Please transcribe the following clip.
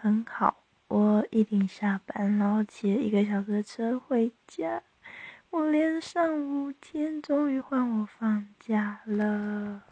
很好。我一定下班，然后骑了一个小时的车回家。我连上五天，终于换我放假了。